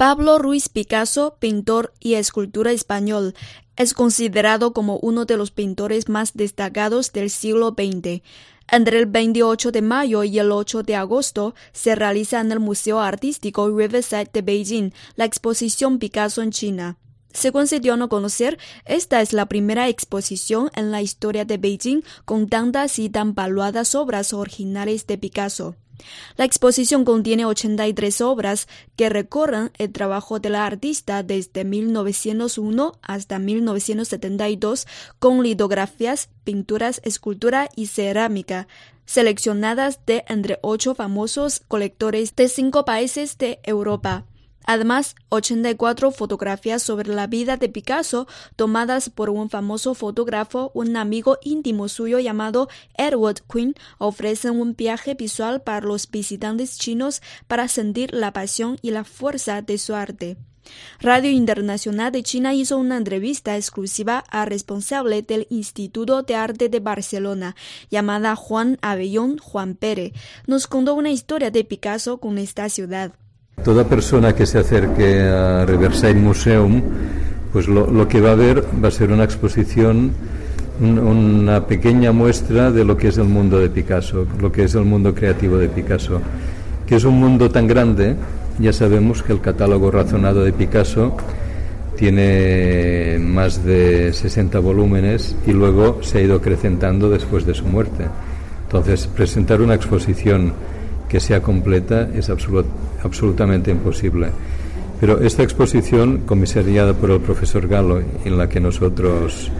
Pablo Ruiz Picasso, pintor y escultura español, es considerado como uno de los pintores más destacados del siglo XX. Entre el 28 de mayo y el 8 de agosto se realiza en el Museo Artístico Riverside de Beijing la exposición Picasso en China. Según se dio a conocer, esta es la primera exposición en la historia de Beijing con tantas y tan valuadas obras originales de Picasso. La exposición contiene 83 obras que recorren el trabajo de la artista desde 1901 hasta 1972 con litografías, pinturas, escultura y cerámica, seleccionadas de entre ocho famosos colectores de cinco países de Europa. Además, 84 fotografías sobre la vida de Picasso tomadas por un famoso fotógrafo, un amigo íntimo suyo llamado Edward Quinn, ofrecen un viaje visual para los visitantes chinos para sentir la pasión y la fuerza de su arte. Radio Internacional de China hizo una entrevista exclusiva al responsable del Instituto de Arte de Barcelona, llamada Juan Avellón Juan Pérez. Nos contó una historia de Picasso con esta ciudad. Toda persona que se acerque a Riverside Museum, pues lo, que va a ver va a ser una exposición, una pequeña muestra de lo que es el mundo de Picasso, lo que es el mundo creativo de Picasso, que es un mundo tan grande, ya sabemos que el catálogo razonado de Picasso tiene más de 60 volúmenes y luego se ha ido acrecentando después de su muerte. Entonces, presentar una exposición que sea completa es absolutamente imposible. Pero esta exposición, comisariada por el profesor Galo, en la que nosotros,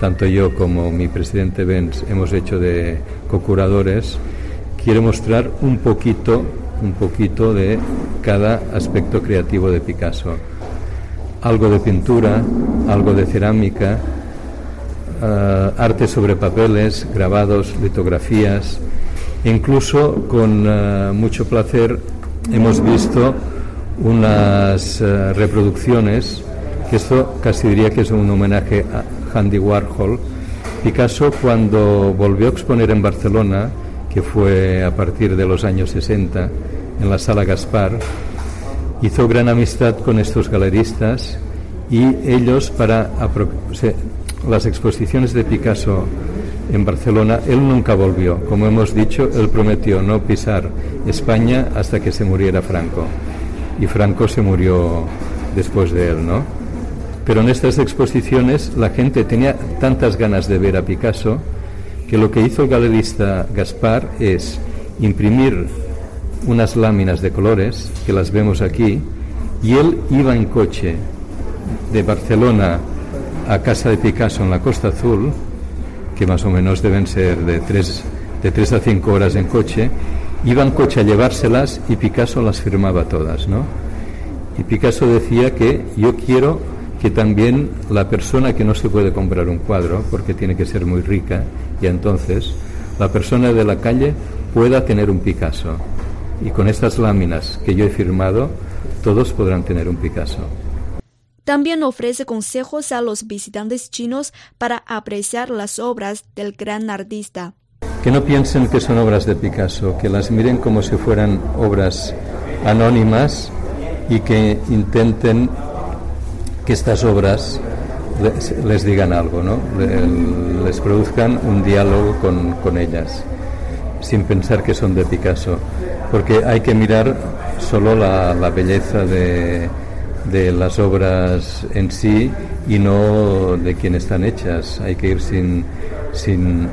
tanto yo como mi presidente Benz, hemos hecho de co-curadores, quiere mostrar un poquito, un poquito de cada aspecto creativo de Picasso. Algo de pintura, algo de cerámica, eh, arte sobre papeles, grabados, litografías, Incluso con eh, mucho placer hemos visto unas eh, reproducciones, que esto casi diría que es un homenaje a Andy Warhol. Picasso cuando volvió a exponer en Barcelona, que fue a partir de los años 60, en la sala Gaspar, hizo gran amistad con estos galeristas y ellos para las exposiciones de Picasso en Barcelona, él nunca volvió. Como hemos dicho, él prometió no pisar España hasta que se muriera Franco. Y Franco se murió después de él, ¿no? Pero en estas exposiciones la gente tenía tantas ganas de ver a Picasso que lo que hizo el galerista Gaspar es imprimir unas láminas de colores, que las vemos aquí, y él iba en coche de Barcelona a casa de Picasso en la Costa Azul, que más o menos deben ser de tres, de tres a cinco horas en coche, iba en coche a llevárselas y Picasso las firmaba todas, ¿no? Y Picasso decía que yo quiero que también la persona que no se puede comprar un cuadro, porque tiene que ser muy rica, y entonces la persona de la calle pueda tener un Picasso. Y con estas láminas que yo he firmado, todos podrán tener un Picasso. También ofrece consejos a los visitantes chinos para apreciar las obras del gran artista. Que no piensen que son obras de Picasso, que las miren como si fueran obras anónimas y que intenten que estas obras les, digan algo, ¿no? les produzcan un diálogo con, ellas, sin pensar que son de Picasso, porque hay que mirar solo la belleza de, de las obras en sí y no de quién están hechas. Hay que ir sin, sin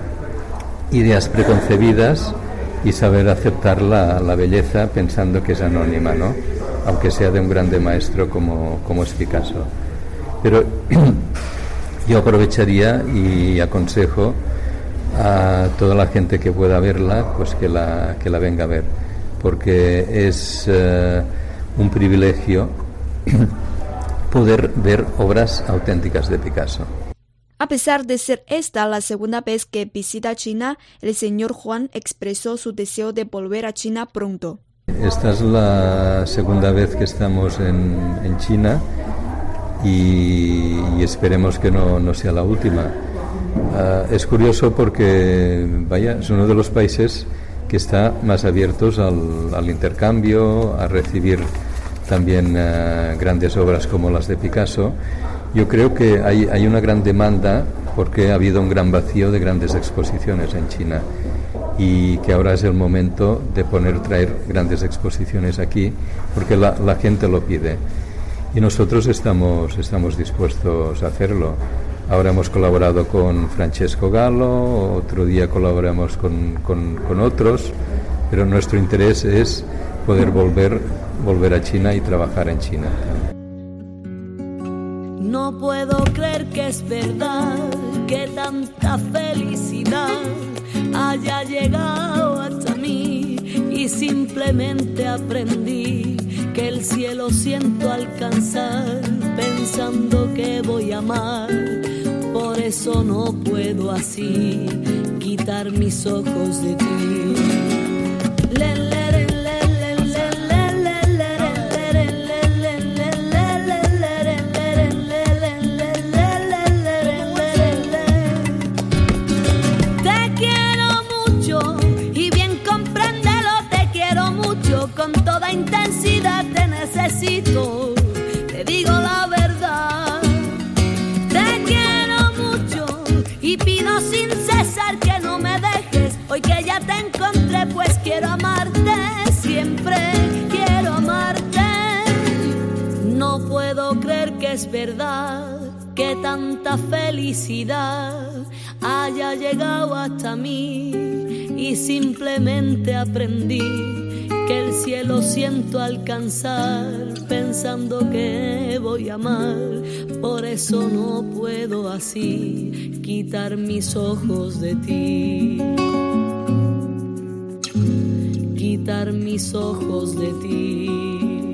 ideas preconcebidas y saber aceptar la, la, belleza pensando que es anónima, ¿no? aunque sea de un grande maestro como, como es Picasso. Pero yo aprovecharía y aconsejo a toda la gente que pueda verla, pues que la, que la venga a ver, porque es eh, un privilegio poder ver obras auténticas de Picasso. A pesar de ser esta la segunda vez que visita China, el señor Juan expresó su deseo de volver a China pronto. Esta es la segunda vez que estamos en, China y, esperemos que no, sea la última. Ah, es curioso porque, vaya, es uno de los países que está más abiertos al, al intercambio, a recibir también eh, grandes obras como las de Picasso. Yo creo que hay, hay una gran demanda porque ha habido un gran vacío de grandes exposiciones en China y que ahora es el momento de poner, traer grandes exposiciones aquí porque la, la gente lo pide y nosotros estamos, estamos dispuestos a hacerlo. Ahora hemos colaborado con Francesco Gallo, otro día colaboramos con, con otros, pero nuestro interés es poder volver, volver a China y trabajar en China. No puedo creer que es verdad que tanta felicidad haya llegado hasta mí y simplemente aprendí que el cielo siento alcanzar pensando que voy a amar. Por eso no puedo así quitar mis ojos de ti. Le, le, mucho, con toda intensidad te necesito, te digo la verdad. Te quiero mucho y pido sin cesar que no me dejes, hoy que ya te encontré, pues quiero amarte, siempre quiero amarte. No puedo creer que es verdad que tanta felicidad haya llegado hasta mí y simplemente aprendí que el cielo siento alcanzar pensando que voy a amar. Por eso no puedo así quitar mis ojos de ti. Quitar mis ojos de ti.